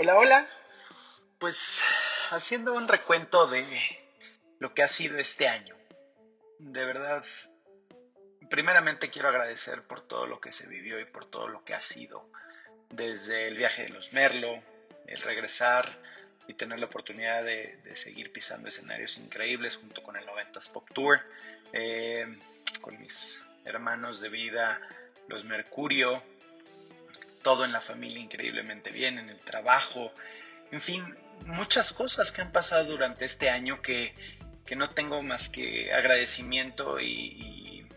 Hola, hola. Pues haciendo un recuento de lo que ha sido este año. De verdad, primeramente quiero agradecer por todo lo que se vivió y por todo lo que ha sido. Desde el viaje de los Merlo, el regresar y tener la oportunidad de, seguir pisando escenarios increíbles junto con el 90s Pop Tour, eh, con mis hermanos de vida, los Mercurio, todo en la familia increíblemente bien, en el trabajo, en fin, muchas cosas que han pasado durante este año que, no tengo más que agradecimiento y,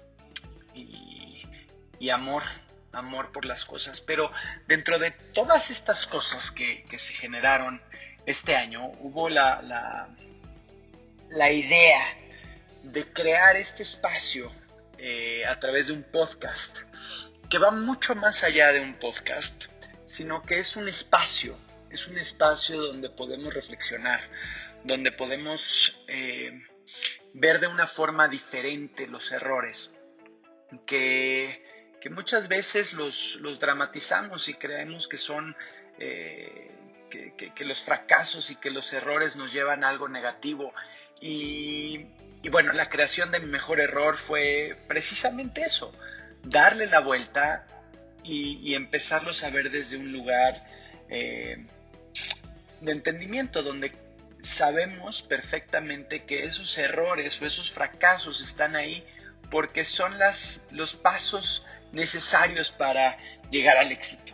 y, amor, amor por las cosas. Pero dentro de todas estas cosas que, se generaron este año, hubo la, la, la idea de crear este espacio eh, a través de un podcast que va mucho más allá de un podcast, sino que es un espacio, es un espacio donde podemos reflexionar, donde podemos eh, ver de una forma diferente los errores, que, muchas veces los, dramatizamos y creemos que son... Eh, que, los fracasos y que los errores nos llevan a algo negativo. Y, y bueno, la creación de mi mejor error fue precisamente eso, darle la vuelta y, empezarlos a ver desde un lugar eh, de entendimiento, donde sabemos perfectamente que esos errores o esos fracasos están ahí porque son las, los pasos necesarios para llegar al éxito.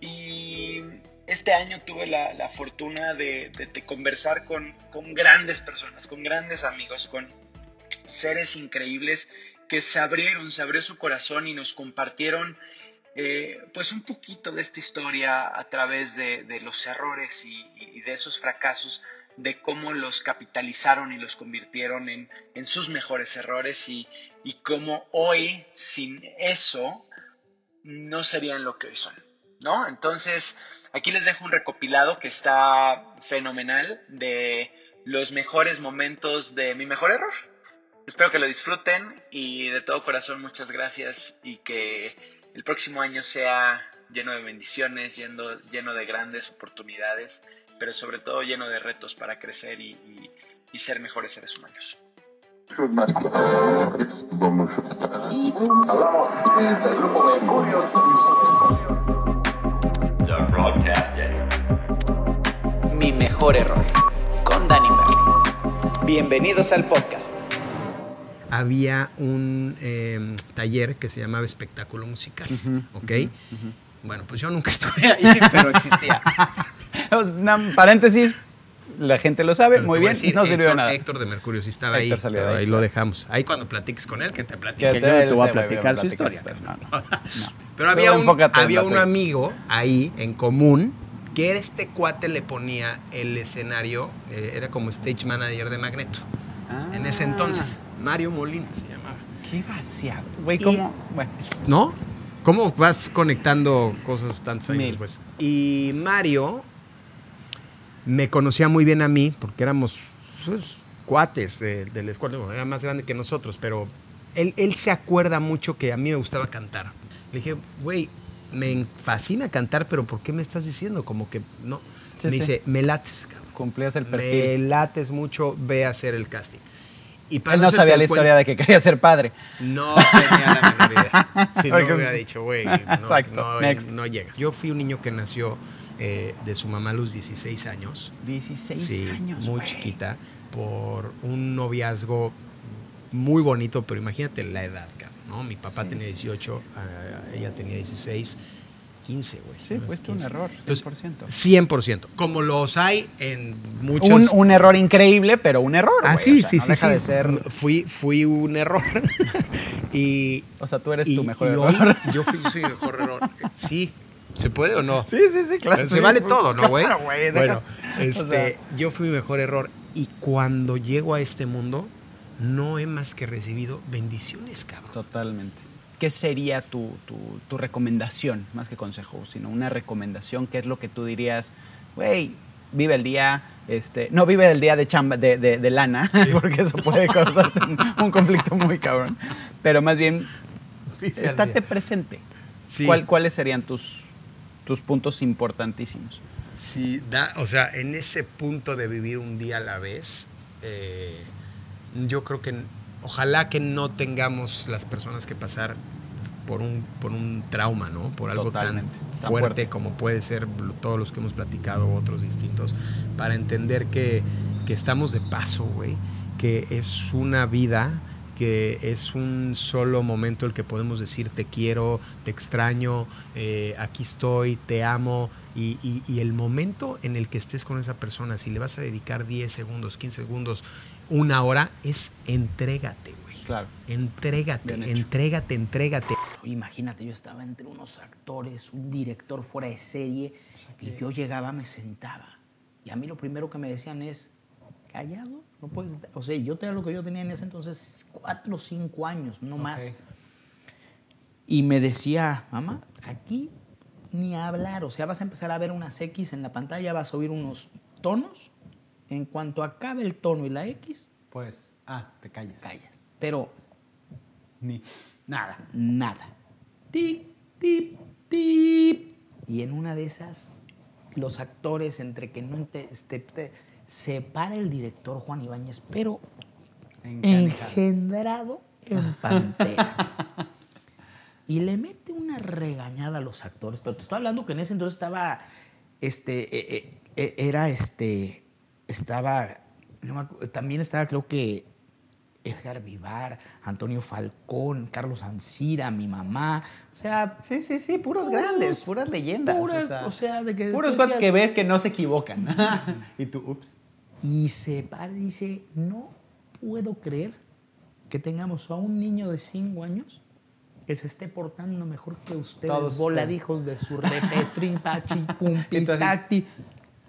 Y este año tuve la, fortuna de, conversar con, con, grandes personas, con grandes amigos, con seres increíbles que se abrieron, se abrió su corazón y nos compartieron eh, pues un poquito de esta historia a través de, los errores y, de esos fracasos, de cómo los capitalizaron y los convirtieron en, sus mejores errores y, y cómo hoy sin eso no serían lo que hoy son, ¿no? Entonces, aquí les dejo un recopilado que está fenomenal de los mejores momentos de mi mejor error. Espero que lo disfruten y de todo corazón muchas gracias y que el próximo año sea lleno de bendiciones, lleno, lleno de grandes oportunidades, pero sobre todo lleno de retos para crecer y, ser mejores seres humanos. Mi mejor error con Danny Bienvenidos al podcast había un em, taller que se llamaba espectáculo musical, ¿ok? Bueno, pues yo nunca estuve ahí, pero existía. paréntesis, la gente lo sabe, muy bien, y no sirvió de nada. Héctor de Mercurio sí estaba ahí, ahí, lo dejamos. Ahí cuando platiques con él, que te platique. Que te, yo voy a platicar su historia. pero había, un, había un amigo ahí en común que este cuate le ponía el escenario, eh, era como stage manager de Magneto en ese entonces. Mario Molina se llamaba. Qué vaciado. Güey, ¿cómo? bueno. ¿No? ¿Cómo vas conectando cosas tantos años pues? Y Mario me conocía muy bien a mí, porque éramos pues, cuates de, la escuela. era más grande que nosotros, pero él, él se acuerda mucho que a mí me gustaba cantar. Le dije, güey, me fascina cantar, pero ¿por qué me estás diciendo? Como que no. me dice, me lates, Cumplías el perfil. Me lates mucho, ve a hacer el casting. Y Él no sabía la historia de que quería ser padre. No tenía la menor idea. Si no hubiera dicho, güey, no, no, llegas. Yo fui un niño que nació eh, de su mamá a los 16 años. 16 sí, años. Muy chiquita, por un noviazgo muy bonito, pero imagínate la edad, ¿no? Mi papá tenía 18, ella tenía 16 15, güey. Sí, fuiste un error, 100%. 100%. Como los hay en muchos... Un, error increíble, pero un error, Ah, sí, sí, no sí. Deja de ser... Fui, fui un error. y... O sea, tú eres tu mejor error. yo fui su mejor error. Sí. ¿Se puede o no? Sí, sí, sí, claro. Se vale todo, ¿no, güey? Claro, güey. Bueno, este, yo fui mi mejor error. Y cuando llego a este mundo, no he más que recibido bendiciones, cabrón. Totalmente. ¿Qué sería tu, recomendación, más que consejo, sino una recomendación? ¿Qué es lo que tú dirías, güey, vive el día, este, no vive el día de chamba, de, lana, porque eso puede causarte un, conflicto muy cabrón, pero más bien, estate presente. ¿Cuáles serían tus, tus puntos importantísimos? sí, da, o sea, en ese punto de vivir un día a la vez, eh, yo creo que ojalá que no tengamos las personas que pasar por un, por un trauma, ¿no? Por algo Totalmente, tan, fuerte. como puede ser todos los que hemos platicado, otros distintos, para entender que, que estamos de paso, güey, que es una vida que es un solo momento el que podemos decir te quiero, te extraño, eh, aquí estoy, te amo, y, y- y el momento en el que estés con esa persona, si le vas a dedicar 10 segundos, 15 segundos, una hora, es entrégate, güey. Claro. Entrégate, entrégate, entrégate. Imagínate, yo estaba entre unos actores, un director fuera de serie, y yo llegaba, me sentaba. Y a mí lo primero que me decían es, callado, no puedes... O sea, yo te lo que yo tenía en ese entonces, cuatro o cinco años, no más. Y me decía, mamá, aquí ni hablar, o sea, vas a empezar a ver unas X en la pantalla, vas a oír unos tonos. En cuanto acabe el tono y la X, Pues, ah, te callas. callas. Pero Ni nada. nada. Tip, tip, tip. Y en una de esas, los actores, entre que no este, te- se para el director Juan Ibáñez, pero engendrado en pantera. y le mete una regañada a los actores. Pero te estoy hablando que en ese entonces estaba, este, eh, eh, eh, era este, estaba, no también estaba creo que Edgar Vivar, Antonio Falcón, Carlos Ancira, mi mamá, o sea, Sí, sí, sí, puros Puros- grandes, puras leyendas. puras, o sea, de que puros que ves que no se equivocan. y tú, ups. Y se para y dice, no puedo creer que tengamos a un niño de 5 años que se esté portando mejor que ustedes, Todos voladijos de su repetrin, pachi, pumpis, Entonces- tacti.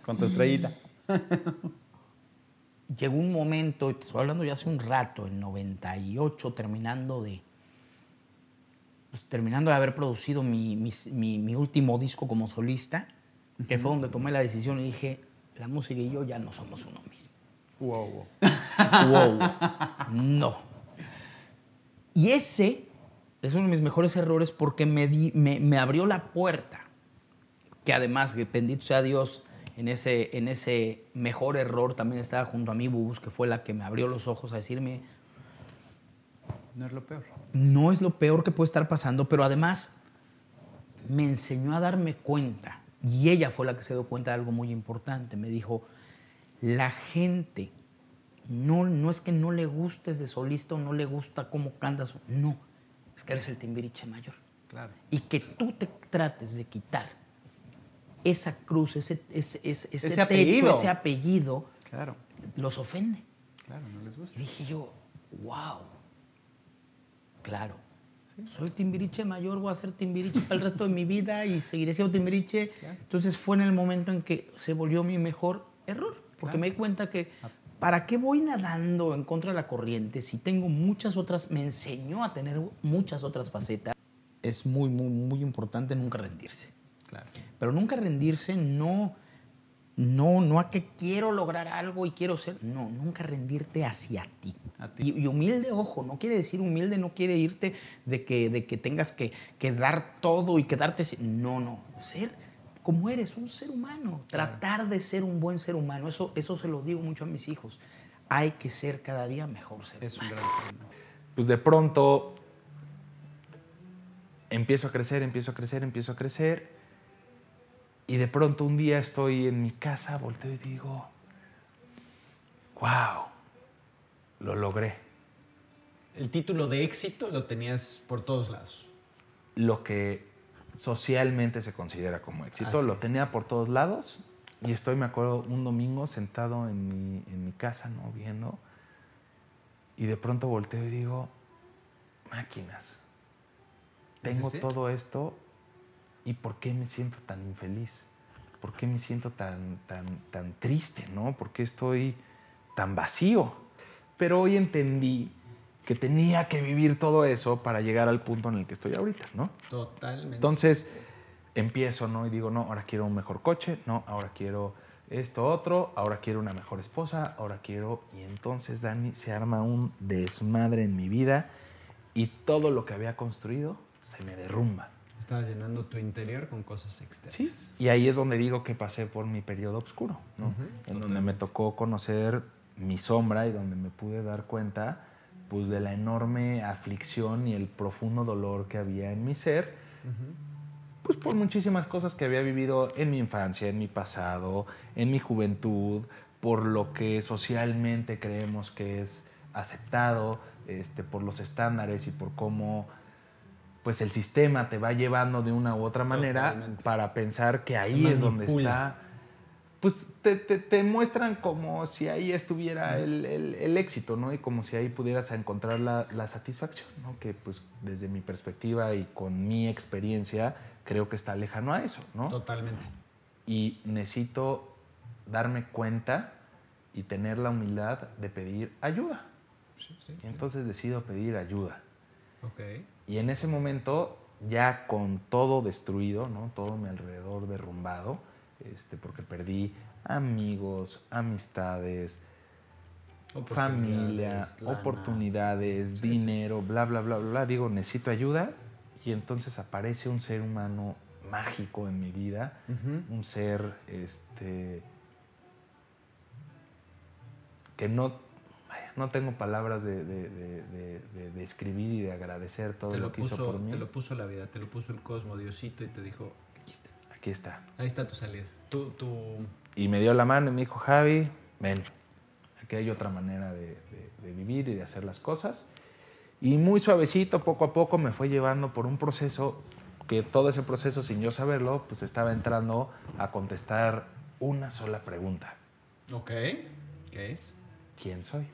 Con tu estrellita. Llegó un momento, estoy hablando ya hace un rato, en 98, terminando de, pues, terminando de haber producido mi, mis- mi- mi último disco como solista, que fue donde tomé la decisión y dije, la música y yo ya no somos uno mismo. Wow, wow. wow, no. Y ese es uno de mis mejores errores porque me, di- me, me abrió la puerta. Que además, bendito sea Dios, en ese, en ese mejor error también estaba junto a mí Bubus, que fue la que me abrió los ojos a decirme, No es lo peor. no es lo peor que puede estar pasando, pero además me enseñó a darme cuenta, y ella fue la que se dio cuenta de algo muy importante, me dijo, la gente no, no es que no le gustes de solista o no le gusta cómo cantas, no, es que eres el timbiriche mayor. Claro. Y que tú te trates de quitar esa cruz, ese, ese, ese, ese techo, apellido. ese apellido, Claro. los ofende. Claro, no les gusta. Y dije yo, wow, claro. Soy timbiriche mayor, voy a ser timbiriche para el resto de mi vida y seguiré siendo timbiriche. Entonces fue en el momento en que se volvió mi mejor error, porque Claro. me di cuenta que ¿para qué voy nadando en contra de la corriente si tengo muchas otras, me enseñó a tener muchas otras facetas? Es muy, muy, muy importante nunca rendirse. Claro. Pero nunca rendirse no, no, no a que quiero lograr algo y quiero ser, no, nunca rendirte hacia ti. A ti. Y, y humilde, ojo, no quiere decir humilde, no quiere irte de que, de que tengas que, que dar todo y quedarte, no, no, ser como eres, un ser humano, tratar de ser un buen ser humano, eso, eso se lo digo mucho a mis hijos, hay que ser cada día mejor ser Es un humano. gran tema. pues de pronto empiezo a crecer, empiezo a crecer, empiezo a crecer. Y de pronto un día estoy en mi casa, volteo y digo, wow, lo logré. El título de éxito lo tenías por todos lados. Lo que socialmente se considera como éxito, Así lo es. tenía por todos lados. Y estoy, me acuerdo, un domingo sentado en mi, en mi casa, ¿no? Viendo. Y de pronto volteo y digo, máquinas. ¿This Tengo todo esto y ¿por qué me siento tan infeliz? ¿Por qué me siento tan, tan, tan triste, no? ¿Por qué estoy tan vacío? Pero hoy entendí que tenía que vivir todo eso para llegar al punto en el que estoy ahorita, ¿no? Totalmente. Entonces empiezo, ¿no? Y digo, no, ahora quiero un mejor coche, no, ahora quiero esto otro, ahora quiero una mejor esposa, ahora quiero... Y entonces, Dani, se arma un desmadre en mi vida y todo lo que había construido se me derrumba. Estabas llenando tu interior con cosas externas. Sí, y ahí es donde digo que pasé por mi periodo oscuro, ¿no? Ujú, en donde me tocó conocer mi sombra y donde me pude dar cuenta pues, de la enorme aflicción y el profundo dolor que había en mi ser, pues por muchísimas cosas que había vivido en mi infancia, en mi pasado, en mi juventud, por lo que socialmente creemos que es aceptado, este, por los estándares y por cómo pues el sistema te va llevando de una u otra manera Totalmente. para pensar que ahí es donde está pues te, te- te muestran como si ahí estuviera el, el- el éxito, ¿no? Y como si ahí pudieras encontrar la, la satisfacción, ¿no? Que pues desde mi perspectiva y con mi experiencia creo que está lejano a eso, ¿no? Totalmente. Y necesito darme cuenta y tener la humildad de pedir ayuda. Sí, sí. Y entonces decido pedir ayuda. Ok. Y en ese momento, ya con todo destruido, ¿no? todo mi alrededor derrumbado, este, porque perdí amigos, amistades, familia, Oportunidades, lana. oportunidades, Sí, sí. dinero, bla, bla, bla, bla. Digo, necesito ayuda. Y entonces aparece un ser humano mágico en mi vida, un ser este, que no, no tengo palabras de, de- de- describir y de agradecer todo Te lo, lo, que hizo puso, por mí. te lo puso la vida, te lo puso el cosmo, Diosito, y te dijo, aquí está. Aquí está. Ahí está tu salida. Y me dio la mano y me dijo, Javi, ven, aquí hay otra manera de vivir y de hacer las cosas. Y muy suavecito, poco a poco, me fue llevando por un proceso que todo ese proceso, sin yo saberlo, pues estaba entrando a contestar una sola pregunta. Ok. ¿Qué es? ¿Quién soy?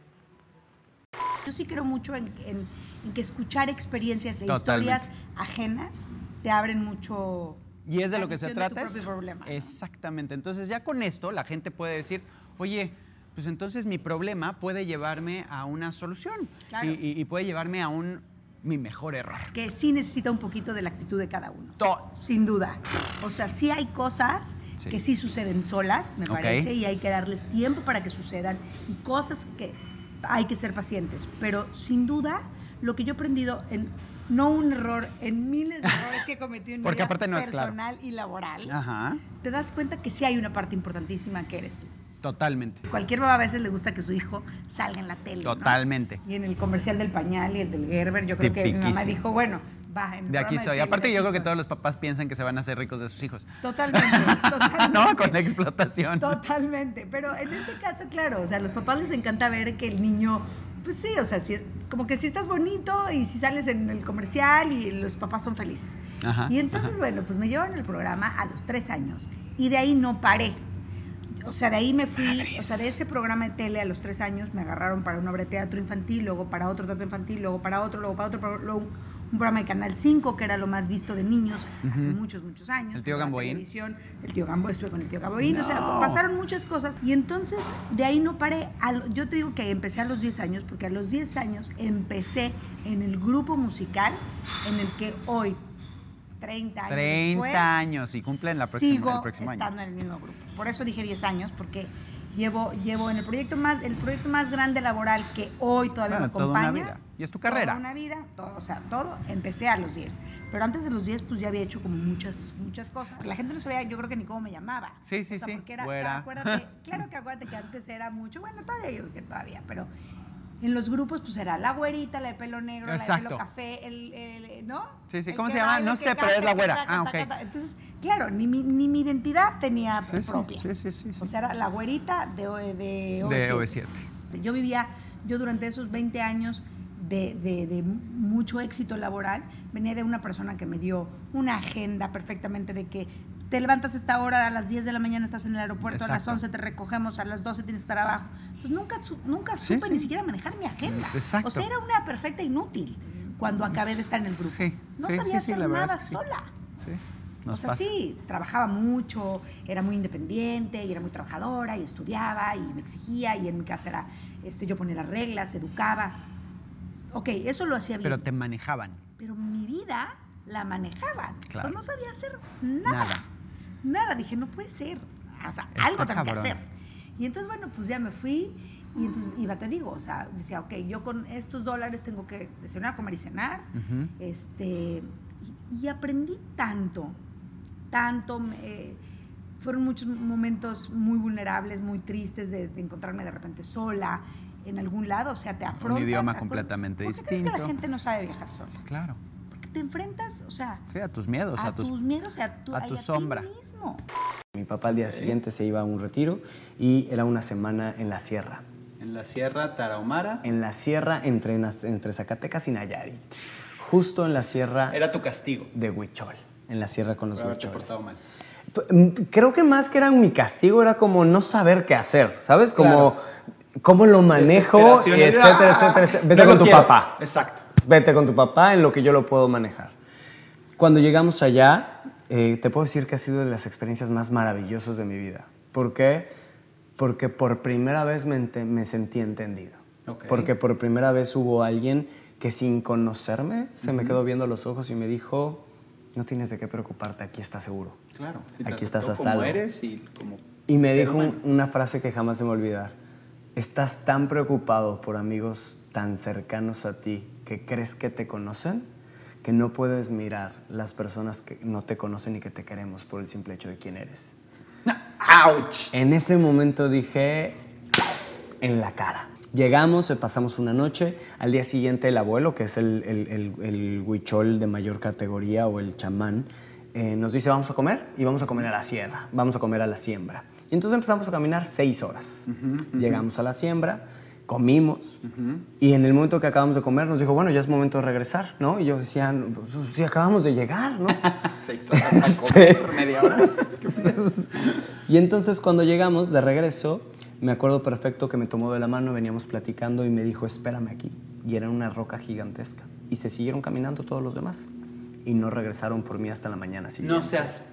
Yo sí creo mucho en, en- en que escuchar experiencias e Totalmente. historias ajenas te abren mucho. Y es de lo que se de tu trata. esto. problema, ¿no? Exactamente. Entonces ya con esto la gente puede decir, oye, pues entonces mi problema puede llevarme a una solución Claro. y, y- y puede llevarme a un mi mejor error. Que sí necesita un poquito de la actitud de cada uno. To- Sin duda. O sea, sí hay cosas Sí. que sí suceden solas, me parece, y hay que darles tiempo para que sucedan, y cosas que hay que ser pacientes. Pero sin duda, lo que yo he aprendido en no un error, en miles de errores que he cometido en mi vida no claro. personal y laboral, Ajá, te das cuenta que sí hay una parte importantísima que eres tú. totalmente. Cualquier mamá a veces le gusta que su hijo salga en la tele. ¿no? Totalmente. Y en el comercial del pañal y el del Gerber, yo creo que mi mamá dijo, bueno, va. En el De aquí soy. Aparte yo creo que todos los papás piensan que se van a hacer ricos de sus hijos. Totalmente, totalmente. no, con la explotación. Totalmente. Pero en este caso, claro, o sea, a los papás les encanta ver que el niño, pues sí, o sea, si- como que si estás bonito y si sales en el comercial y los papás son felices. Ajá, y entonces, ajá. bueno, pues me llevaron al programa a los tres años y de ahí no paré. O sea, de ahí me fui, o sea, de ese programa de tele a los tres años me agarraron para una obra de teatro infantil, luego para otro teatro infantil, luego para otro, luego para otro, luego un, programa de Canal 5, que era lo más visto de niños hace muchos, muchos años. ¿El tío Gamboín? televisión, El tío Gamboín, estuve con el tío Gamboín, o sea, pasaron muchas cosas. Y entonces, de ahí no paré. Yo te digo que empecé a los 10 años, porque a los 10 años empecé en el grupo musical en el que hoy, 30 años 30 después, años y cumplen la próxima- sigo el próximo año. estando en el mismo grupo. Por eso dije 10 años, porque llevo, llevo en el proyecto más, el proyecto más grande laboral que hoy todavía Bueno, me acompaña. Y es tu carrera. Toda una vida, todo, o sea, todo, empecé a los 10. Pero antes de los 10, pues ya había hecho como muchas, muchas cosas. La gente no sabía, yo creo que ni cómo me llamaba. Sí, sí, O sea, sí, Porque era, acuérdate, claro que acuérdate que antes era mucho, bueno, todavía yo creo que todavía, pero en los grupos pues era la güerita, la de pelo negro, la de Exacto. pelo café, el, el- ¿no? Sí, sí, El ¿cómo se llama? No sé, pero es la güera. Ah, ok. Entonces, claro, ni mi, ni mi identidad tenía Sí, propia. sí, sí, sí, sí. O sea, era la güerita de, O- de de OV7. OV7. Yo vivía, yo durante esos 20 años de, de- de mucho éxito laboral, venía de una persona que me dio una agenda perfectamente de que te levantas a esta hora, a las 10 de la mañana estás en el aeropuerto, a las Exacto. 11 te recogemos, a las 12 tienes que estar abajo. Entonces nunca, nunca Sí, supe sí. ni siquiera manejar mi agenda. Exacto. O sea, era una perfecta inútil cuando acabé de estar en el grupo. Sí, no sabía hacer nada es que sí. sola. Sí, O nos sea, pasa. sí, trabajaba mucho, era muy independiente y era muy trabajadora y estudiaba y me exigía y en mi casa era, este, yo ponía las reglas, educaba. Ok, eso lo hacía bien. Pero te manejaban. Pero mi vida la manejaban. Claro. Entonces no sabía hacer nada. Nada. Nada. Dije, no puede ser. O sea, Está algo tengo que hacer. Y entonces, bueno, pues ya me fui y entonces iba, te digo, o sea, decía, ok, yo con estos dólares tengo que desayunar, comer y cenar. Este, y, y aprendí tanto, tanto. eh, fueron muchos momentos muy vulnerables, muy tristes de, de encontrarme de repente sola en algún lado. O sea, te afrontas. idioma a- ¿por- completamente ¿por qué crees que distinto? la gente no sabe viajar sola? Claro. Porque te enfrentas, o sea, Sí, a tus miedos, a, a, tus... tus, miedos y a tu, a tu ti sombra. mismo. Mi papá al día siguiente se iba a un retiro y era una semana en la sierra. En la Sierra Tarahumara. En la sierra entre, entre Zacatecas y Nayarit. Justo en la sierra Era tu castigo. de Huichol. En la sierra con los huicholes. portado mal. Mm, Creo que más que era mi castigo era como no saber qué hacer, ¿sabes? Como cómo lo manejo, y y- etcétera, ¡ah! etcétera, etcétera. Vete No con tu quiero. papá. Exacto. Vete con tu papá en lo que yo lo puedo manejar. Cuando llegamos allá, eh, te puedo decir que ha sido de las experiencias más maravillosas de mi vida. ¿Por qué? Porque por primera vez me, me sentí entendido. Ok. Porque por primera vez hubo alguien que sin conocerme se me quedó viendo a los ojos y me dijo, no tienes de qué preocuparte, aquí estás seguro. Claro. Aquí estás a como salvo. eres y como Y me dijo un- una frase que jamás se me olvidar. Estás tan preocupado por amigos tan cercanos a ti que crees que te conocen que no puedes mirar las personas que no te conocen y que te queremos por el simple hecho de quién eres. ¡Auch! En ese momento dije en la cara. Llegamos, eh, pasamos una noche. Al día siguiente, el abuelo, que es el, el, el- el huichol de mayor categoría o el chamán, eh, nos dice: Vamos a comer y vamos a comer a la sierra, vamos a comer a la siembra. Y entonces empezamos a caminar seis horas. Llegamos a la siembra, comimos, y en el momento que acabamos de comer, nos dijo: Bueno, ya es momento de regresar, ¿no? Y yo decía: "No, pues, Sí, acabamos de llegar, ¿no? Seis horas a comer, media hora. Y entonces cuando llegamos de regreso, me acuerdo perfecto que me tomó de la mano, veníamos platicando y me dijo, espérame aquí. Y era una roca gigantesca. Y se siguieron caminando todos los demás. Y no regresaron por mí hasta la mañana siguiente. No seas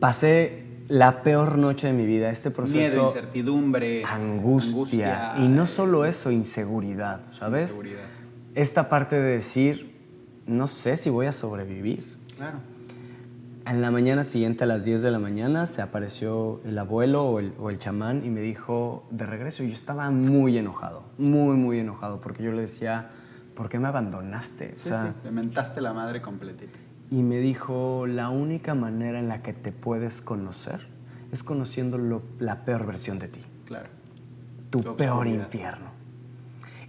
Pasé la peor noche de mi vida. Este proceso... miedo, incertidumbre, angustia. Y no solo eso, inseguridad, ¿sabes? Inseguridad. Esta parte de decir, no sé si voy a sobrevivir. Claro. En la mañana siguiente, a las 10 de la mañana, se apareció el abuelo o el, o el chamán y me dijo de regreso. Y yo estaba muy enojado, muy, muy enojado, porque yo le decía, ¿por qué me abandonaste? O Sí, sea, sí, te mentaste la madre completita. Y me dijo, la única manera en la que te puedes conocer es conociendo lo- la peor versión de ti, Claro. tu Tu peor obscuridad. infierno.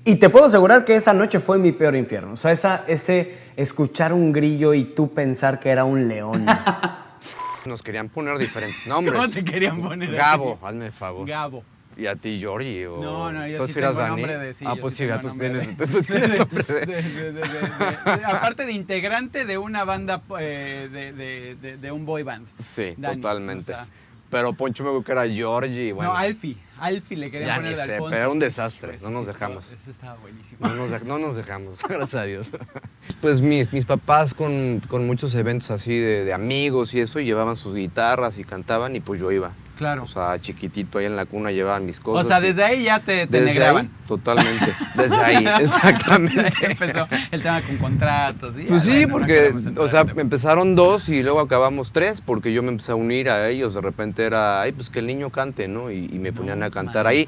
Y te puedo asegurar que esa noche fue mi peor infierno. O sea, esa, ese escuchar un grillo y tú pensar que era un león. Nos querían poner diferentes nombres. ¿Cómo te querían poner? Gabo, hazme el favor. Gabo. ¿Y a ti, Georgie? O... No, no, yo ¿Tú sí tengo Dani? nombre de sí. Ah, pues sí, tú tienes, de- tú tienes de- nombre de... de- de- de- de- de- Aparte de integrante de una banda eh, de, de- de- de un boy band. Sí, Dani, totalmente. o sea, Pero Poncho me dijo que era Georgie y bueno. no, Alfie. Alfie le querían Ya poner ni de sé, Alfonso. pero era un desastre, Pues, no nos dejamos. Ese estaba buenísimo. No nos, dej- no nos dejamos, gracias a Dios. Pues mis, mis papás con, con muchos eventos así de, de amigos y eso, y llevaban sus guitarras y cantaban y pues yo iba. Claro. O sea, chiquitito ahí en la cuna llevaban mis cosas. O sea, desde ahí ya te, te desde ahí, totalmente, desde ahí, Ahí exactamente. empezó el tema con contratos. y Pues sí, bueno, porque, o sea, empezaron dos y luego acabamos tres, porque yo me empecé a unir a ellos. De repente era, ay, pues que el niño cante, ¿no? Y, y me ponían a cantar ahí.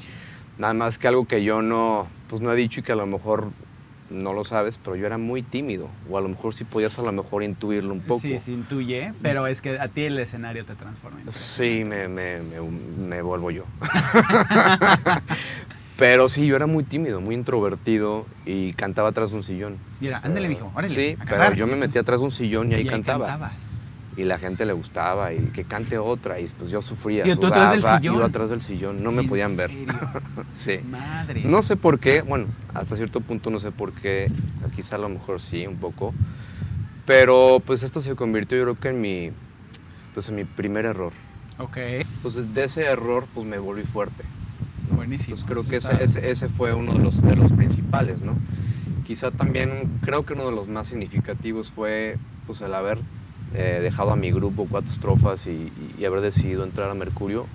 Nada más que algo que yo no, pues no he dicho y que a lo mejor no lo sabes, pero yo era muy tímido. O a lo mejor sí podías a lo mejor intuirlo un poco. Sí, se intuye, pero es que a ti el escenario te transforma. Sí, me, me, me, me vuelvo yo. Pero sí, yo era muy tímido, muy introvertido y cantaba atrás de un sillón. Mira, ándale, mijo, órale, Sí, a pero yo me metí atrás de un sillón y ahí Y ahí cantaba. cantabas. Y la gente le gustaba y que cante otra y pues yo sufría, ¿Y tú atrás del sudaba, sillón? atrás del sillón, no me ¿En podían ver. serio? sí. Madre. No sé por qué, bueno, hasta cierto punto no sé por qué, quizá a lo mejor sí, un poco, pero pues esto se convirtió yo creo que en mi, pues en mi primer error. Ok, Entonces de ese error pues me volví fuerte. buenísimo. Pues creo que ese, ese, ese fue uno de los, de los principales, ¿no? Quizá también, creo que uno de los más significativos fue pues el haber eh, dejado a mi grupo cuatro estrofas y, y haber decidido entrar a Mercurio.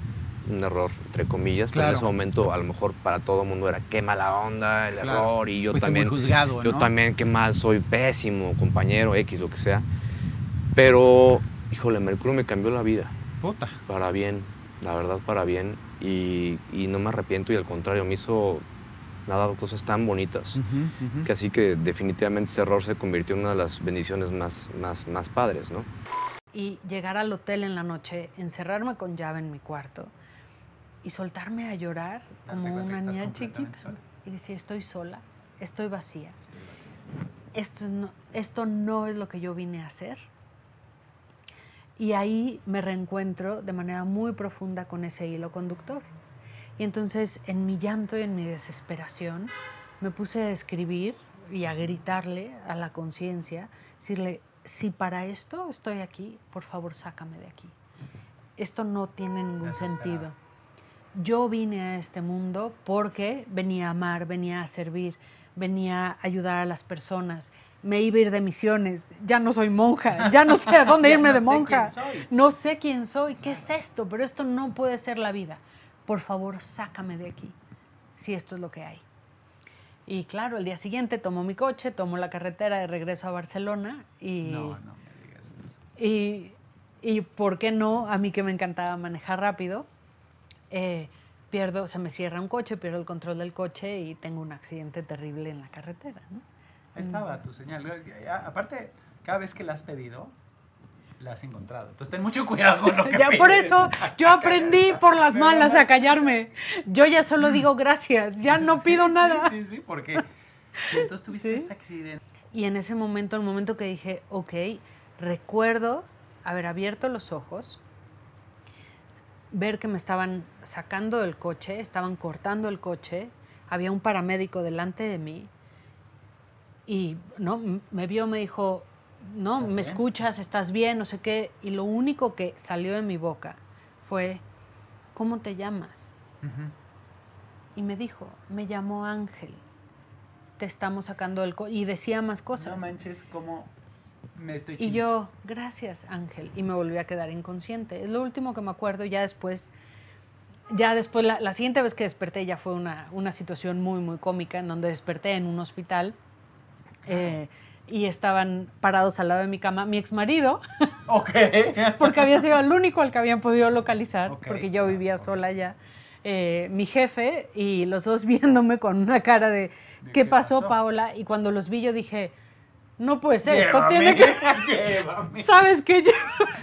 Un error, entre comillas, pero en Claro. ese momento a lo mejor para todo el mundo era qué mala onda, el Claro. error, y yo Fuiste también, juzgado, yo ¿no? también qué mal, soy pésimo, compañero, X, lo que sea. Pero, híjole, Mercurio me cambió la vida Puta. para bien, la verdad para bien, y, y no me arrepiento y al contrario, me hizo me ha dado cosas tan bonitas, que así que definitivamente ese error se convirtió en una de las bendiciones más, más, más padres, ¿no? Y llegar al hotel en la noche, encerrarme con llave en mi cuarto y soltarme a llorar Darte como una niña chiquita. sola. Y decir, estoy sola, estoy vacía. Esto no, esto no es lo que yo vine a hacer. Y ahí me reencuentro de manera muy profunda con ese hilo conductor. Y entonces en mi llanto y en mi desesperación me puse a escribir y a gritarle a la conciencia, decirle, si para esto estoy aquí, por favor sácame de aquí. Esto no tiene ningún sentido. Yo vine a este mundo porque venía a amar, venía a servir, venía a ayudar a las personas. Me iba a ir de misiones, ya no soy monja, ya no sé a dónde irme no de monja. No sé quién soy, qué es esto, pero esto no puede ser la vida. Por favor, sácame de aquí, si esto es lo que hay. Y claro, el día siguiente tomo mi coche, tomo la carretera de regreso a Barcelona y, No, no me digas eso. y, y ¿por qué no? A mí que me encantaba manejar rápido, eh, pierdo, se me cierra un coche, pierdo el control del coche y tengo un accidente terrible en la carretera. ¿no? Ahí estaba tu señal. Aparte, cada vez que la has pedido, la has encontrado. Entonces ten mucho cuidado con lo que Ya por eso yo aprendí por las malas a callarme. Yo ya solo digo gracias, ya no pido sí, nada. Sí, sí, porque entonces tuviste Sí. ese accidente. Y en ese momento, el momento que dije, ok, recuerdo haber abierto los ojos, ver que me estaban sacando del coche, estaban cortando el coche, había un paramédico delante de mí y no me vio, me dijo, no, ¿Estás me bien? escuchas, estás bien, no sé qué, y lo único que salió de mi boca fue, ¿cómo te llamas? Y me dijo, me llamo Ángel, te estamos sacando coche, y decía más cosas. No manches, cómo me estoy Y yo, gracias Ángel, y me volví a quedar inconsciente. Es lo último que me acuerdo, ya después, ya después, la, la siguiente vez que desperté ya fue una, una situación muy, muy cómica, en donde desperté en un hospital eh, y estaban parados al lado de mi cama mi ex marido, Ok. porque había sido el único al que habían podido localizar, Ok. porque yo vivía sola ya. eh, mi jefe y los dos viéndome con una cara de ¿De ¿qué, qué pasó, pasó? Paola? Y cuando los vi yo dije, no puede ser, esto Llévame, tiene que... llévame. ¿Sabes qué? Yo-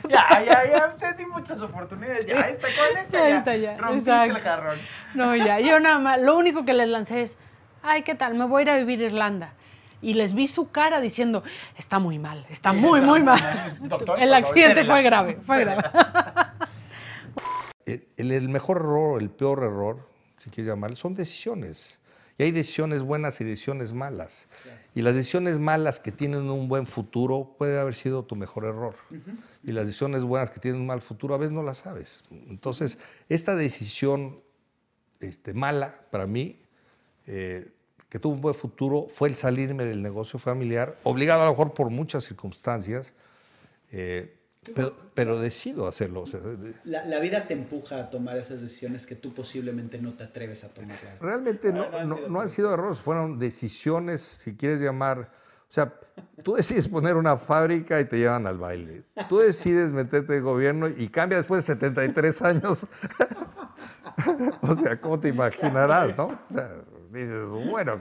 Ya, ya, ya, te di muchas oportunidades. Ya, está con esta Ya ya. está, ya, Rompiste exacto. el jarrón. No, ya, yo nada más, lo único que les lancé es, ay, ¿qué tal? Me voy a ir a vivir a Irlanda. Y les vi su cara diciendo, está muy mal, está Sí, muy, está muy mal. Doctor, el accidente fue grave, fue grave. El, el mejor error, el peor error, si quieres llamarlo, son decisiones. Y hay decisiones buenas y decisiones malas. Y las decisiones malas que tienen un buen futuro puede haber sido tu mejor error. Y las decisiones buenas que tienen un mal futuro a veces no las sabes. Entonces, esta decisión este, mala para mí, eh, que tuvo un buen futuro, fue el salirme del negocio familiar, obligado a lo mejor por muchas circunstancias, eh, pero, pero decido hacerlo. o sea, de- La, la vida te empuja a tomar esas decisiones que tú posiblemente no te atreves a tomarlas. Realmente no, Ah, no han no- sido no han sido errores, fueron decisiones, si quieres llamar. O sea, tú decides poner una fábrica y te llevan al baile. Tú decides meterte en gobierno y cambia después de 73 años. o sea, ¿cómo te imaginarás, no? O sea, dices, bueno.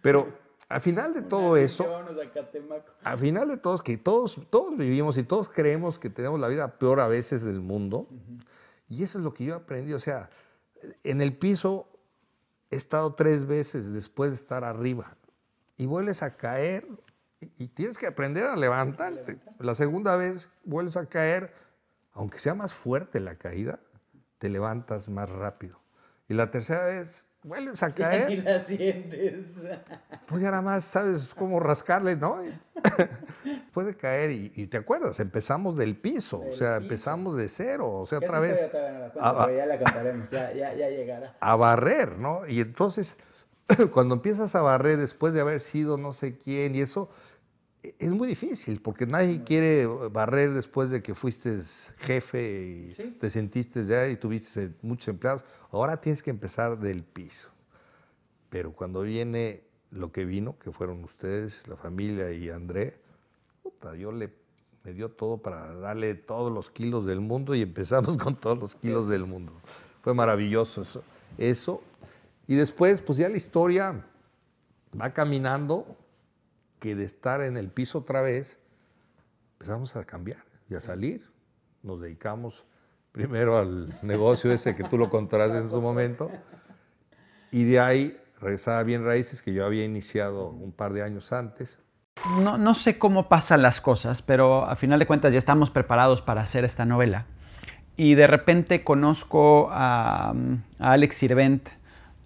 Pero al final de todo eso, al final de todos, que todos, todos vivimos y todos creemos que tenemos la vida peor a veces del mundo. Y eso es lo que yo aprendí. O sea, en el piso he estado tres veces después de estar arriba. Y vuelves a caer y, y tienes que aprender a levantarte. La segunda vez vuelves a caer, aunque sea más fuerte la caída, te levantas más rápido. Y la tercera vez vuelves a caer. Y la sientes. Pues ya nada más sabes cómo rascarle, ¿no? Puede caer y, y te acuerdas, empezamos del piso, o sea, empezamos de cero, o sea, otra vez ya la contaremos, ya, ya, ya llegará. a barrer, ¿no? Y entonces, cuando empiezas a barrer después de haber sido no sé quién y eso, es muy difícil, porque nadie quiere barrer después de que fuiste jefe y Sí. te sentiste ya y tuviste muchos empleados. Ahora tienes que empezar del piso. Pero cuando viene lo que vino, que fueron ustedes, la familia y André, puta, yo le me dio todo para darle todos los kilos del mundo y empezamos con todos los kilos del mundo. Fue maravilloso eso. eso. Y después, pues ya la historia va caminando, que de estar en el piso otra vez, empezamos a cambiar y a salir. Nos dedicamos primero al negocio ese que tú lo contaste en su momento, y de ahí regresaba Bien Raíces, que yo había iniciado un par de años antes. No, no sé cómo pasan las cosas, pero a final de cuentas ya estamos preparados para hacer esta novela. Y de repente conozco a, a Alex Sirvent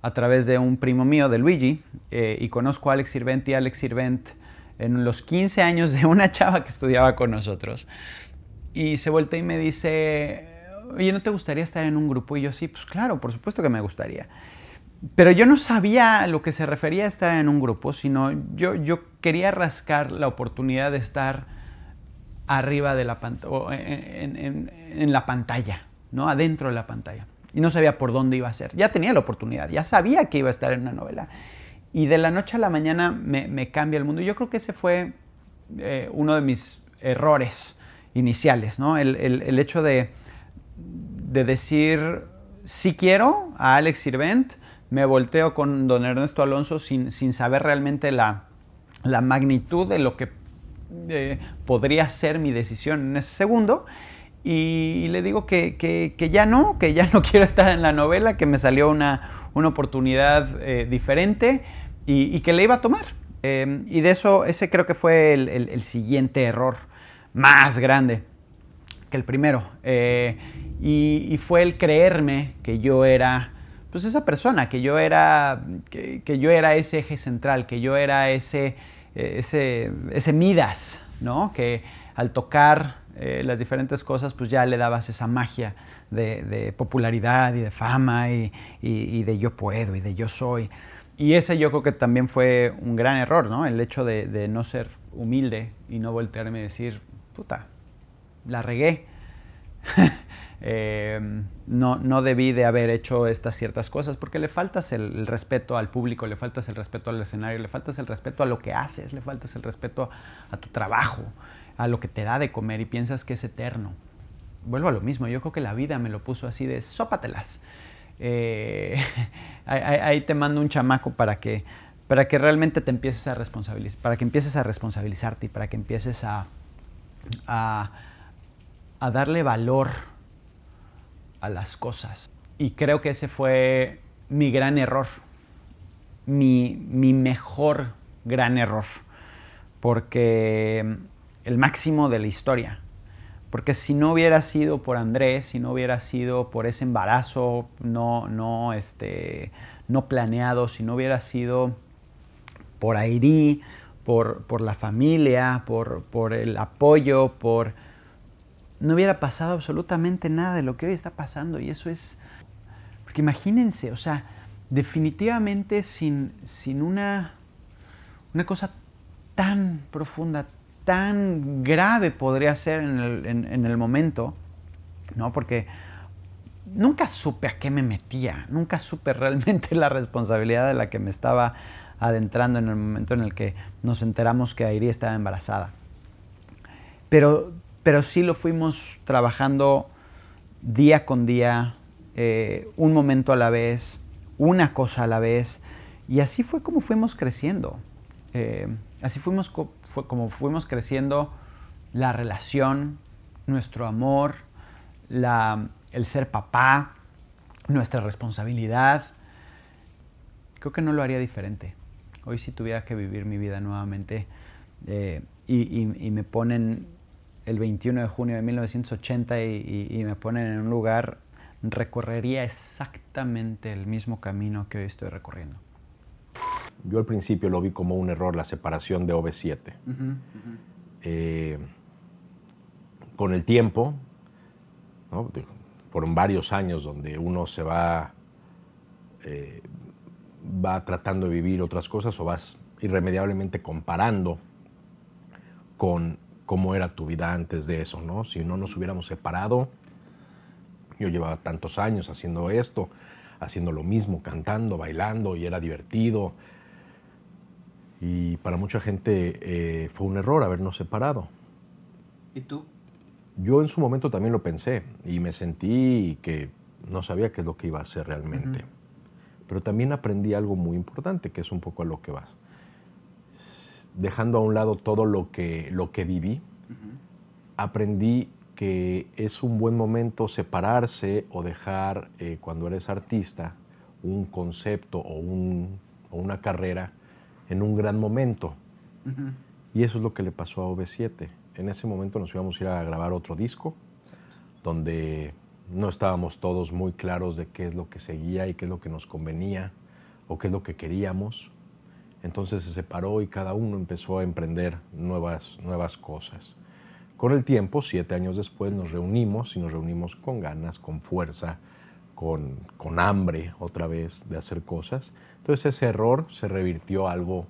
a través de un primo mío, de Luigi, eh, y conozco a Alex Sirvent y Alex Sirvent en los 15 años de una chava que estudiaba con nosotros. Y se voltea y me dice, oye, ¿no te gustaría estar en un grupo? Y yo sí, pues claro, por supuesto que me gustaría. Pero yo no sabía a lo que se refería estar en un grupo, sino yo, yo quería rascar la oportunidad de estar arriba de la pantalla, en, en, la pantalla, ¿no? Adentro de la pantalla. Y no sabía por dónde iba a ser. Ya tenía la oportunidad, ya sabía que iba a estar en una novela. Y de la noche a la mañana me, cambia el mundo. Yo creo que ese fue eh, uno de mis errores iniciales, ¿no? El, el, el hecho de, de decir, sí quiero a Alex Sirvent, me volteo con don Ernesto Alonso sin, sin saber realmente la, la, magnitud de lo que eh, podría ser mi decisión en ese segundo. Y, le digo que, que, que, ya no, que ya no quiero estar en la novela, que me salió una, una oportunidad eh, diferente y, y, que le iba a tomar. Eh, y de eso, ese creo que fue el, el, el, siguiente error más grande que el primero. Eh, y, y fue el creerme que yo era pues esa persona, que yo era, que, que, yo era ese eje central, que yo era ese, ese, ese Midas, ¿no? Que al tocar eh, las diferentes cosas, pues ya le dabas esa magia de, popularidad y de fama y, de yo puedo y de yo soy. Y ese yo creo que también fue un gran error, ¿no? El hecho de, no ser humilde y no voltearme y decir, puta, la regué. Eh, no, no, debí de haber hecho estas ciertas cosas porque le faltas el, respeto al público, le faltas el respeto al escenario, le faltas el respeto a lo que haces, le faltas el respeto a tu trabajo, a lo que te da de comer y piensas que es eterno. Vuelvo a lo mismo, yo creo que la vida me lo puso así de sópatelas. Eh, ahí, te mando un chamaco para que, para que realmente te empieces a responsabilizar, para que empieces a responsabilizarte y para que empieces a, a, a darle valor a las cosas. Y creo que ese fue mi gran error, mi, mi mejor gran error, porque el máximo de la historia. Porque si no hubiera sido por Andrés, si no hubiera sido por ese embarazo no, no, este, no planeado, si no hubiera sido por Airí, por, por la familia, por, por el apoyo, por no hubiera pasado absolutamente nada de lo que hoy está pasando. Y eso es, porque imagínense, o sea, definitivamente sin, sin una, una cosa tan profunda, tan grave podría ser en el, en, en el momento, ¿no? Porque nunca supe a qué me metía, nunca supe realmente la responsabilidad de la que me estaba adentrando en el momento en el que nos enteramos que Airi estaba embarazada. Pero, pero sí lo fuimos trabajando día con día, eh, un momento a la vez, una cosa a la vez, y así fue como fuimos creciendo. Eh, así fuimos como fuimos creciendo la relación, nuestro amor, el ser papá, nuestra responsabilidad. Creo que no lo haría diferente. Hoy si tuviera que vivir mi vida nuevamente eh, y, me ponen el 21 de junio de 1980 y, y, y, me ponen en un lugar, recorrería exactamente el mismo camino que hoy estoy recorriendo. Yo al principio lo vi como un error la separación de OV7. Uh -huh, uh -huh. Eh, con el tiempo, ¿no? fueron varios años donde uno se va, eh, va tratando de vivir otras cosas o vas irremediablemente comparando con cómo era tu vida antes de eso, ¿no? Si no nos hubiéramos separado, yo llevaba tantos años haciendo esto, haciendo lo mismo, cantando, bailando, y era divertido. Y para mucha gente eh, fue un error habernos separado. ¿Y tú? Yo en su momento también lo pensé y me sentí que no sabía qué es lo que iba a hacer realmente. Uh -huh. Pero también aprendí algo muy importante, que es un poco a lo que vas. Dejando a un lado todo lo que, lo que viví, aprendí que es un buen momento separarse o dejar, eh, cuando eres artista, un concepto o, un- o una carrera en un gran momento. Y eso es lo que le pasó a OV7. En ese momento nos íbamos a ir a grabar otro disco, donde no estábamos todos muy claros de qué es lo que seguía y qué es lo que nos convenía o qué es lo que queríamos. Entonces se separó y cada uno empezó a emprender nuevas, nuevas cosas. Con el tiempo, siete años después, nos reunimos y nos reunimos con ganas, con fuerza, con, con hambre otra vez de hacer cosas. Entonces ese error se revirtió a algo,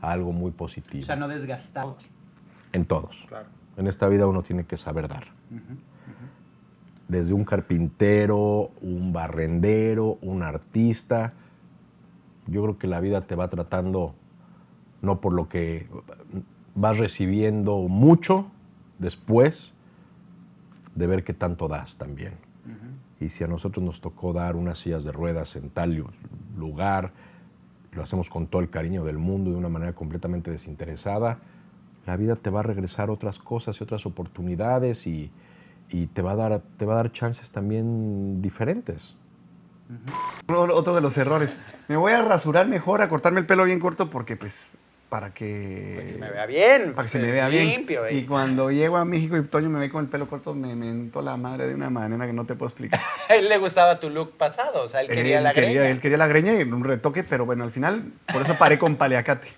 a algo muy positivo. O sea, no desgastados. En todos. En esta vida uno tiene que saber dar. Desde un carpintero, un barrendero, un artista. Yo creo que la vida te va tratando no por lo que vas recibiendo mucho después de ver qué tanto das también. Y si a nosotros nos tocó dar unas sillas de ruedas en tal lu- lugar, lo hacemos con todo el cariño del mundo, de una manera completamente desinteresada, la vida te va a regresar otras cosas y otras oportunidades y, y te, va a dar, te va a dar chances también diferentes. Otro de los errores. Me voy a rasurar mejor, a cortarme el pelo bien corto porque pues para que... me vea bien. Para que se me vea bien. Limpio, eh. Y cuando llego a México y Toño me ve con el pelo corto, me mentó la madre de una manera que no te puedo explicar. Él le gustaba tu look pasado, o sea, él quería él, la quería, greña. él quería la greña y un retoque, pero bueno, al final, por eso paré con paliacate.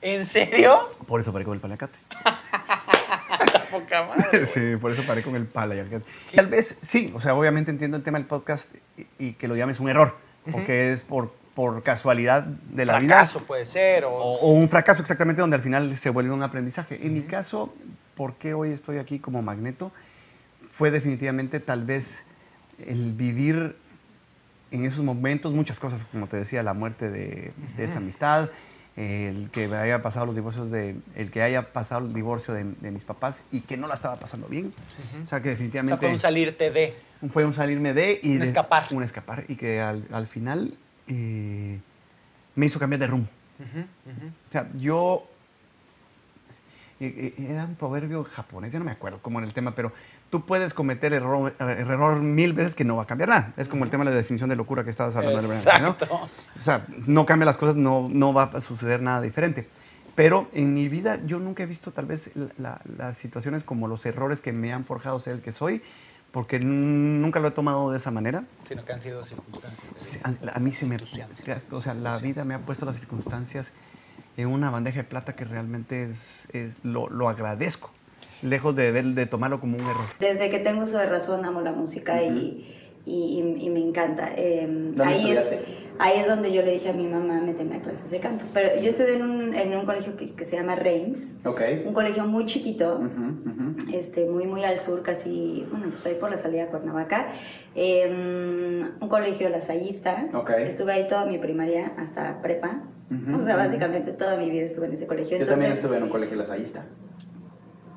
¿En serio? Por eso paré con el paliacate. Poca madre. Sí, por eso paré con el paliacate. Y tal vez, sí, o sea, obviamente entiendo el tema del podcast y, y que lo llames un error, porque es por, por casualidad de la vida. Fracaso puede ser, o... O, o un fracaso exactamente donde al final se vuelve un aprendizaje. En mi caso, ¿por qué hoy estoy aquí como magneto? Fue definitivamente tal vez el vivir en esos momentos muchas cosas, como te decía, la muerte de, de esta amistad, el que haya pasado los divorcios de, el que haya pasado el divorcio de, de mis papás y que no la estaba pasando bien. O sea que O definitivamente sea, fue un salirte de... fue un salirme de y Un de- escapar. un escapar y que al, al final eh, me hizo cambiar de rumbo. O sea, yo eh, eh, era un proverbio japonés, ya no me acuerdo cómo era el tema, pero tú puedes cometer error, error mil veces que no va a cambiar nada. Es como el tema de la definición de locura que estabas hablando. Alberto, ¿no? Exacto. O sea, no cambia las cosas, no, no va a suceder nada diferente. Pero en mi vida yo nunca he visto tal vez la- la- las situaciones como los errores que me han forjado ser el que soy, porque n- nunca lo he tomado de esa manera. Sino que han sido circunstancias. Sí, A, a mí se me... O sea, la vida me ha puesto las circunstancias en una bandeja de plata que realmente es, es- lo, lo agradezco, lejos de, tomarlo como un error. Desde que tengo uso de razón amo la música y, y, y- y me encanta. Eh, ¿Dónde ahí, es, ahí es donde yo le dije a mi mamá, méteme a clases de canto. Pero yo estudié en un, en un colegio que, que se llama Reims, Ok. un colegio muy chiquito, este, muy, muy al sur, casi, bueno, pues ahí por la salida de Cuernavaca. Eh, un colegio lasallista. Ok. Estuve ahí toda mi primaria hasta prepa. O sea, básicamente toda mi vida estuve en ese colegio. Yo también estuve en un colegio lasallista.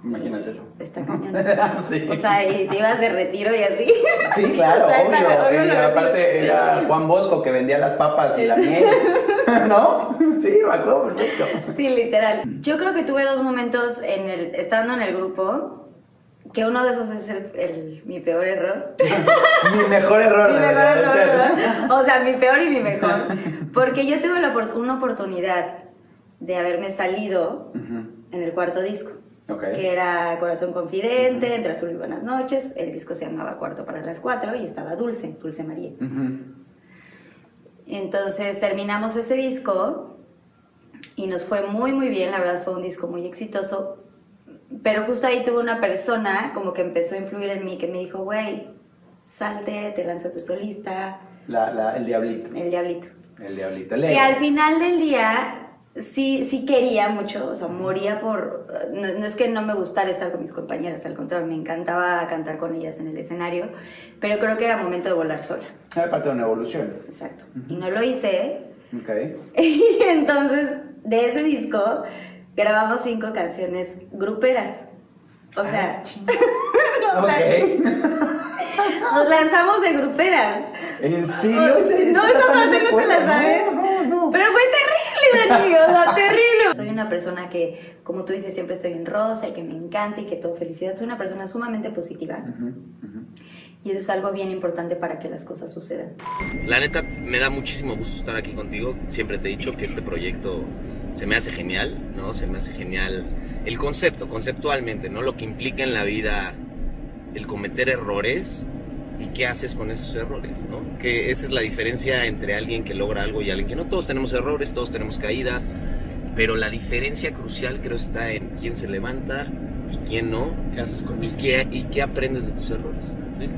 Imagínate eso. Está cañón. Sí. O sea, y te ibas de retiro y así. Sí, claro, O sea, obvio. aparte era Juan Bosco que vendía las papas y la miel. ¿No? Sí, me acuerdo perfecto. Sí, literal. Yo creo que tuve dos momentos en el, estando en el grupo, que uno de esos es el, el- mi peor error. Mi mejor error mi mejor error. O sea, mi peor y mi mejor. Porque yo tuve la una oportunidad de haberme salido en el cuarto disco. Ok. Que era Corazón Confidente, Entre Azul y Buenas Noches. El disco se llamaba Cuarto para las Cuatro y estaba Dulce, Dulce María. Entonces terminamos ese disco y nos fue muy muy bien, la verdad fue un disco muy exitoso, pero justo ahí tuve una persona como que empezó a influir en mí que me dijo, güey, salte, te lanzas de solista, La, la, el diablito. el diablito. El diablito. Que al final del día sí, sí quería mucho, o sea, moría por... No, no es que no me gustara estar con mis compañeras, al contrario, me encantaba cantar con ellas en el escenario, pero creo que era momento de volar sola. Era parte de una evolución. Exacto. Y no lo hice, Ok. y entonces, de ese disco, grabamos cinco canciones gruperas. O sea, o sea, Nos lanzamos de gruperas. ¿En serio? No, esa parte no te la sabes. Pero fue terrible, Dani, o sea, terrible. Soy una persona que, como tú dices, siempre estoy en rosa y que me encanta y que todo felicidad. Soy una persona sumamente positiva. Y eso es algo bien importante para que las cosas sucedan. La neta, me da muchísimo gusto estar aquí contigo. Siempre te he dicho que este proyecto se me hace genial, ¿no? Se me hace genial el concepto, conceptualmente, ¿no? Lo que implica en la vida el cometer errores y qué haces con esos errores, ¿no? Que esa es la diferencia entre alguien que logra algo y alguien que no. Todos tenemos errores, todos tenemos caídas, pero la diferencia crucial creo está en quién se levanta y quién no. ¿Qué haces con y qué, y qué aprendes de tus errores.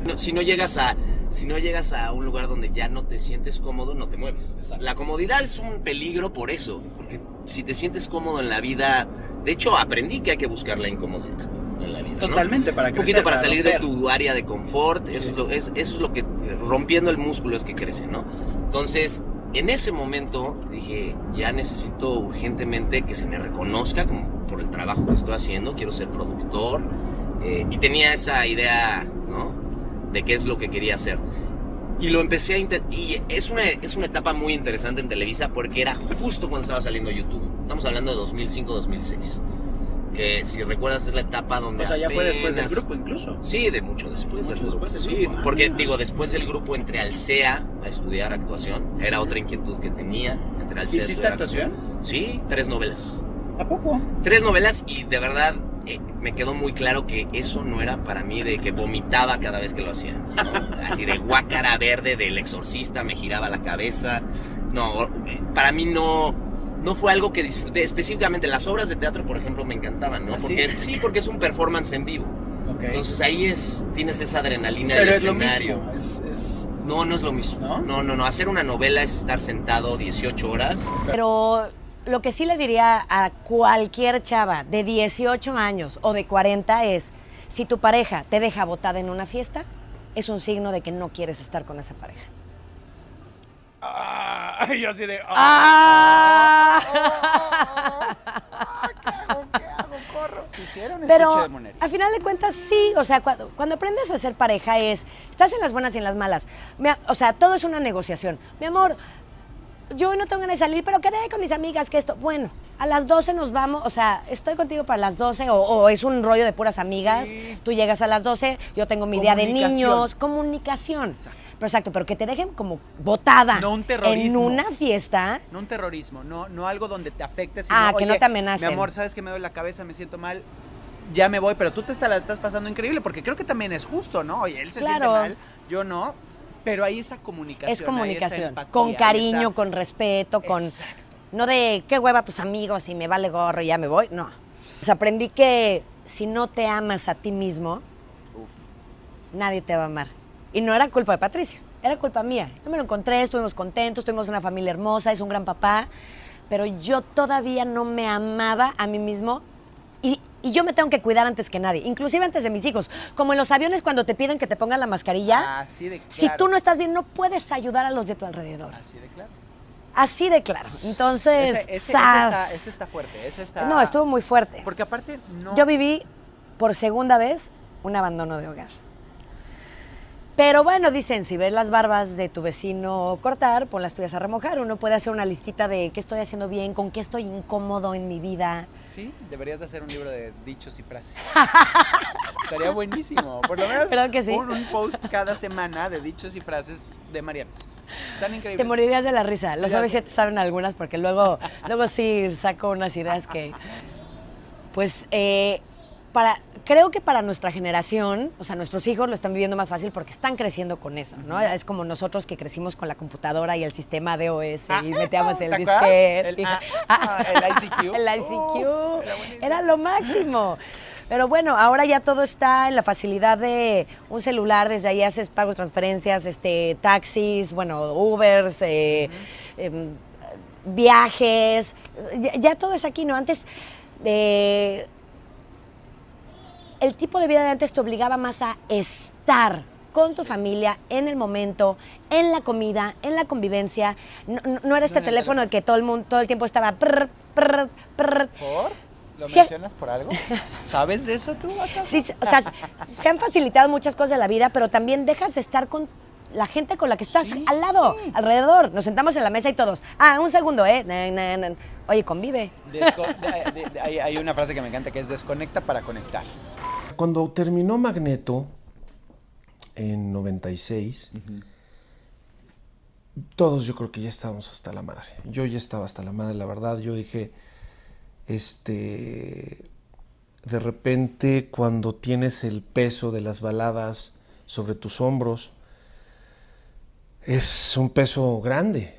No, si no llegas a si no llegas a un lugar donde ya no te sientes cómodo, no te mueves. La comodidad es un peligro por eso, porque si te sientes cómodo en la vida, de hecho aprendí que hay que buscar la incomodidad en la vida. ¿no? Totalmente, para un poquito crecer, para para salir de romper. tu área de confort, eso, es lo, es- eso es lo que rompiendo el músculo es que crece, ¿no? Entonces, en ese momento dije, ya necesito urgentemente que se me reconozca como por el trabajo que estoy haciendo, quiero ser productor eh, y tenía esa idea, ¿no? De qué es lo que quería hacer. Y lo empecé a. Y es una, es una etapa muy interesante en Televisa porque era justo cuando estaba saliendo YouTube. Estamos hablando de 2005-2006. Que si recuerdas es la etapa donde. O sea, ya fue después del grupo incluso. Sí, de mucho después del Mucho grupo. después sí, grupo. Ah, porque mira. digo, después del grupo entré al CEA a estudiar actuación. Era otra inquietud que tenía. Entré al CEA ¿Hiciste actuación? Sí, tres novelas. ¿A poco? Tres novelas y de verdad eh, me quedó muy claro que eso no era para mí de que vomitaba cada vez que lo hacía. ¿no? Así de guácara verde del exorcista, me giraba la cabeza. No, eh, para mí no, no fue algo que disfruté. Específicamente las obras de teatro, por ejemplo, me encantaban, ¿no? ¿Ah, sí? Porque, sí, porque es un performance en vivo. Entonces ahí es, tienes esa adrenalina Pero del es lo escenario. mismo. Es, es- No, no es lo mismo. ¿No? no, no, Hacer una novela es estar sentado 18 horas. Pero lo que sí le diría a cualquier chava de 18 años o de 40 es, si tu pareja te deja botada en una fiesta, es un signo de que no quieres estar con esa pareja. Ah, yo así de. Ah. Hicieron un Pero estuche de Moneri. al final de cuentas sí, o sea, cuando, cuando aprendes a ser pareja es, estás en las buenas y en las malas. O sea, todo es una negociación. Mi amor, yo hoy no tengo ganas de salir, pero quedé con mis amigas que esto, bueno, a las 12 nos vamos, o sea, estoy contigo para las 12 o, o es un rollo de puras amigas, tú llegas a las 12, yo tengo mi día de niños, comunicación. Pero exacto, pero que te dejen como botada No un en terrorismo. una fiesta. No un terrorismo, no, no algo donde te afecte. Sino, Ah, que no "Oye, te amenacen". Mi amor, sabes que me duele la cabeza, me siento mal. Ya me voy, pero tú te está- la estás pasando increíble porque creo que también es justo, ¿no? Oye, él se Claro. siente mal, yo no. Pero hay esa comunicación. Es esa comunicación, empatía, con cariño, esa- con respeto, con... No de qué hueva tus amigos y me vale gorro y ya me voy, no. Pues aprendí que si no te amas a ti mismo, nadie te va a amar. Y no era culpa de Patricio, era culpa mía. Yo me lo encontré, estuvimos contentos, tuvimos una familia hermosa, es un gran papá, pero yo todavía no me amaba a mí mismo y, y yo me tengo que cuidar antes que nadie, inclusive antes de mis hijos. Como en los aviones cuando te piden que te pongan la mascarilla, Así de si claro. tú no estás bien no puedes ayudar a los de tu alrededor. Así de claro. Así de claro. Entonces, Ese, ese- ese ¡zas! está, ese está fuerte. Ese está... no, estuvo muy fuerte. Porque aparte, no. Yo viví por segunda vez un abandono de hogar. Pero bueno, dicen, si ves las barbas de tu vecino cortar, pon las tuyas a remojar. Uno puede hacer una listita de qué estoy haciendo bien, con qué estoy incómodo en mi vida. Sí, deberías de hacer un libro de dichos y frases. Estaría buenísimo. Por lo menos que sí. un, un post cada semana de dichos y frases de Mariana. Tan increíble. Te morirías de la risa. Los Ya OV7 saben algunas porque luego, luego sí saco unas ideas que... Pues eh, para, creo que para nuestra generación, o sea, nuestros hijos lo están viviendo más fácil porque están creciendo con eso, ¿no? Es como nosotros que crecimos con la computadora y el sistema de OS y metíamos el disquete. El- y- ah, ah, el ICQ. el ICQ. era lo máximo. Pero bueno, ahora ya todo está en la facilidad de un celular, desde ahí haces pagos, transferencias, este, taxis, bueno, Ubers, eh, em, viajes, ya, ya todo es aquí, ¿no? Antes, eh, el tipo de vida de antes te obligaba más a estar con tu familia en el momento, en la comida, en la convivencia. No, no- no era este teléfono el que todo el mundo todo el tiempo estaba prr, prr, prr. ¿Por? ¿Lo Sí. mencionas por algo? ¿Sabes de eso tú acaso? Sí, o sea, se han facilitado muchas cosas en la vida, pero también dejas de estar con la gente con la que estás al lado, alrededor. Nos sentamos en la mesa y todos, ah, un segundo, ¿eh? Na, na, na. Oye, convive. Desco- de- de- de- hay, hay una frase que me encanta que es desconecta para conectar. Cuando terminó Magneto en 96, todos yo creo que ya estábamos hasta la madre. Yo ya estaba hasta la madre, la verdad. Yo dije, este, de repente cuando tienes el peso de las baladas sobre tus hombros, es un peso grande.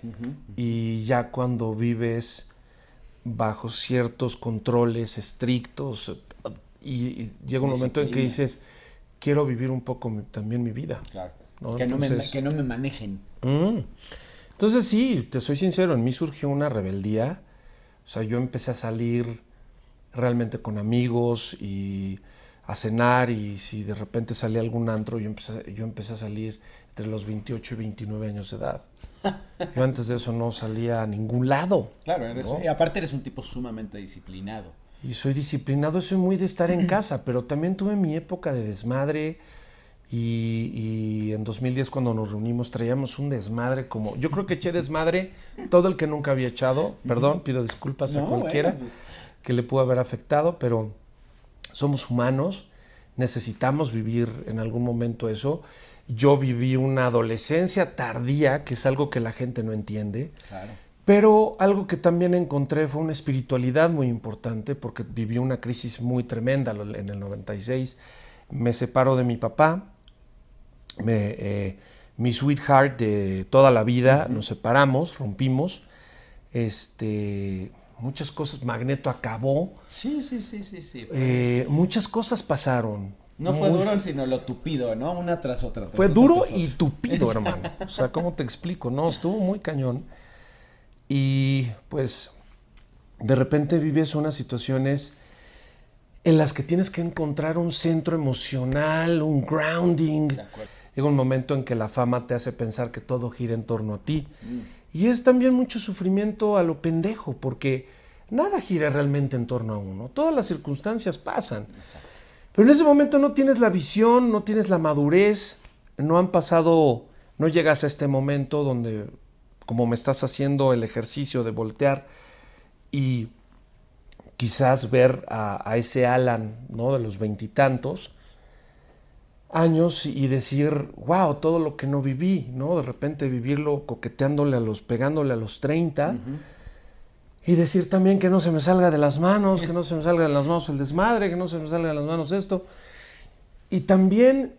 Y ya cuando vives bajo ciertos controles estrictos y, y llega un momento en que dices, quiero vivir un poco mi- también mi vida. Claro. ¿no? Que, no me, que no me manejen. Mm. Entonces sí, te soy sincero, en mí surgió una rebeldía. O sea, yo empecé a salir realmente con amigos y a cenar y si de repente salía algún antro, yo empecé, yo empecé a salir entre los 28 y 29 años de edad. Yo antes de eso no salía a ningún lado. Claro, eres- ¿no? y aparte eres un tipo sumamente disciplinado. Y soy disciplinado, soy muy de estar en casa, pero también tuve mi época de desmadre y, y en 2010 cuando nos reunimos traíamos un desmadre como, yo creo que eché desmadre todo el que nunca había echado, perdón, pido disculpas a cualquiera bueno, pues. que le pudo haber afectado, pero somos humanos, necesitamos vivir en algún momento eso. Yo viví una adolescencia tardía, que es algo que la gente no entiende. Claro. Pero algo que también encontré fue una espiritualidad muy importante porque viví una crisis muy tremenda en el 96. Me separo de mi papá, me, eh, mi sweetheart de toda la vida, nos separamos, rompimos. Este, muchas cosas, Magneto acabó, Sí, sí, sí, sí, sí. Eh, muchas cosas pasaron. no fue duro, sino lo tupido, ¿no? Una tras otra. tras fue otra, duro y tupido, hermano. O sea, ¿cómo te explico? No, estuvo muy cañón. Y pues de repente vives unas situaciones en las que tienes que encontrar un centro emocional, un grounding. Llega un momento en que la fama te hace pensar que todo gira en torno a ti. Y es también mucho sufrimiento a lo pendejo, porque nada gira realmente en torno a uno. Todas las circunstancias pasan. Pero en ese momento no tienes la visión, no tienes la madurez, no han pasado, no llegas a este momento donde, como me estás haciendo el ejercicio de voltear y quizás ver a, a ese Alan, ¿no? De los veintitantos años y decir, wow, todo lo que no viví, ¿no? De repente vivirlo coqueteándole a los, pegándole a los 30 y decir también que no se me salga de las manos, que no se me salga de las manos el desmadre, que no se me salga de las manos esto. Y también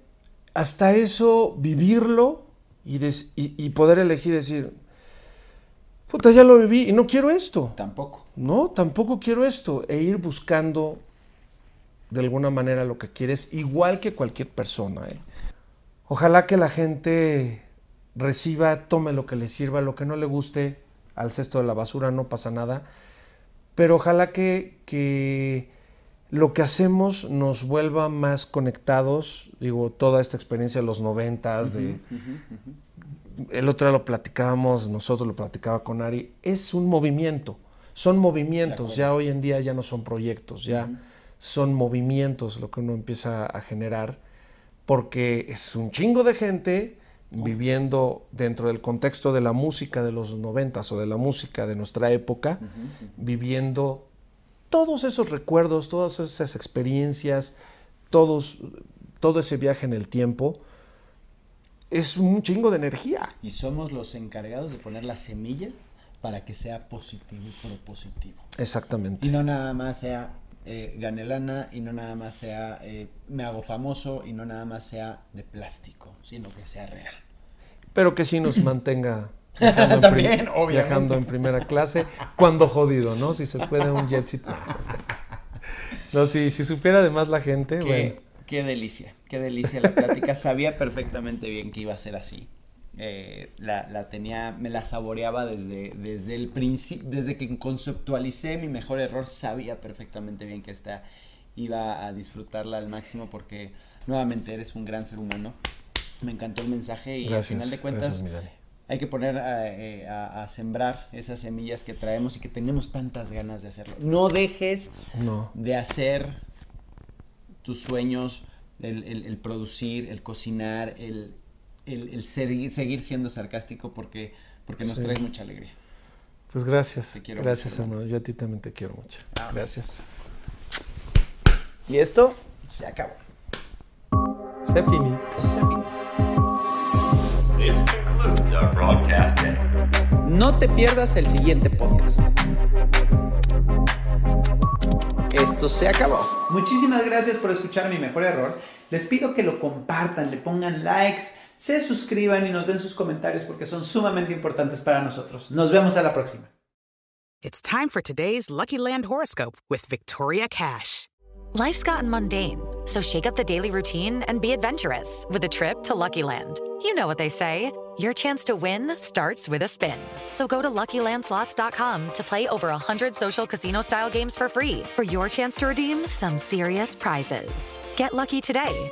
hasta eso vivirlo y, des- y- y poder elegir decir, puta, ya lo viví y no quiero esto. Tampoco. No, tampoco quiero esto. E ir buscando de alguna manera lo que quieres, igual que cualquier persona. ¿eh? Ojalá que la gente reciba, tome lo que le sirva, lo que no le guste, al cesto de la basura no pasa nada. Pero ojalá que, que lo que hacemos nos vuelva más conectados. Digo, toda esta experiencia de los noventas, de, el otro día lo platicábamos, nosotros lo platicaba con Ari, es un movimiento, son movimientos, ya hoy en día ya no son proyectos, ya son movimientos lo que uno empieza a generar, porque es un chingo de gente viviendo dentro del contexto de la música de los noventas o de la música de nuestra época, viviendo todos esos recuerdos, todas esas experiencias, todos, todo ese viaje en el tiempo, es un chingo de energía. Y somos los encargados de poner la semilla para que sea positivo y propositivo. Exactamente. Y no nada más sea eh, gane lana y no nada más sea eh, me hago famoso y no nada más sea de plástico, sino que sea real. Pero que sí nos mantenga viajando, en, También, obviamente. viajando en primera clase, cuando jodido, ¿no? Si se puede un jetsit. No, si, si supiera además la gente, Qué, bueno. qué delicia, qué delicia la plática. Sabía perfectamente bien que iba a ser así. Eh, la, la tenía, me la saboreaba desde, desde el principio, desde que conceptualicé mi mejor error, sabía perfectamente bien que esta iba a disfrutarla al máximo porque nuevamente eres un gran ser humano. Me encantó el mensaje y Gracias, al final de cuentas gracias, hay que poner a, eh, a- a sembrar esas semillas que traemos y que tenemos tantas ganas de hacerlo. No dejes No. de hacer tus sueños, el, el- el producir, el cocinar, el, el- el seguir, seguir siendo sarcástico porque, porque nos Sí. trae mucha alegría. Pues gracias. Te quiero gracias, mucho, hermano. hermano. Yo a ti también te quiero mucho. Gracias. Y esto se acabó. Se fini. Se fini. No te pierdas el siguiente podcast. Esto se acabó. Muchísimas gracias por escuchar mi mejor error. Les pido que lo compartan, le pongan likes, se suscriban y nos den sus comentarios porque son sumamente importantes para nosotros. Nos vemos a la próxima. It's time for today's Lucky Land horoscope with Victoria Cash. Life's gotten mundane, so shake up the daily routine and be adventurous with a trip to Lucky Land. You know what they say your chance to win starts with a spin. So go to luckylandslots.com to play over 100 social casino style games for free for your chance to redeem some serious prizes. Get lucky today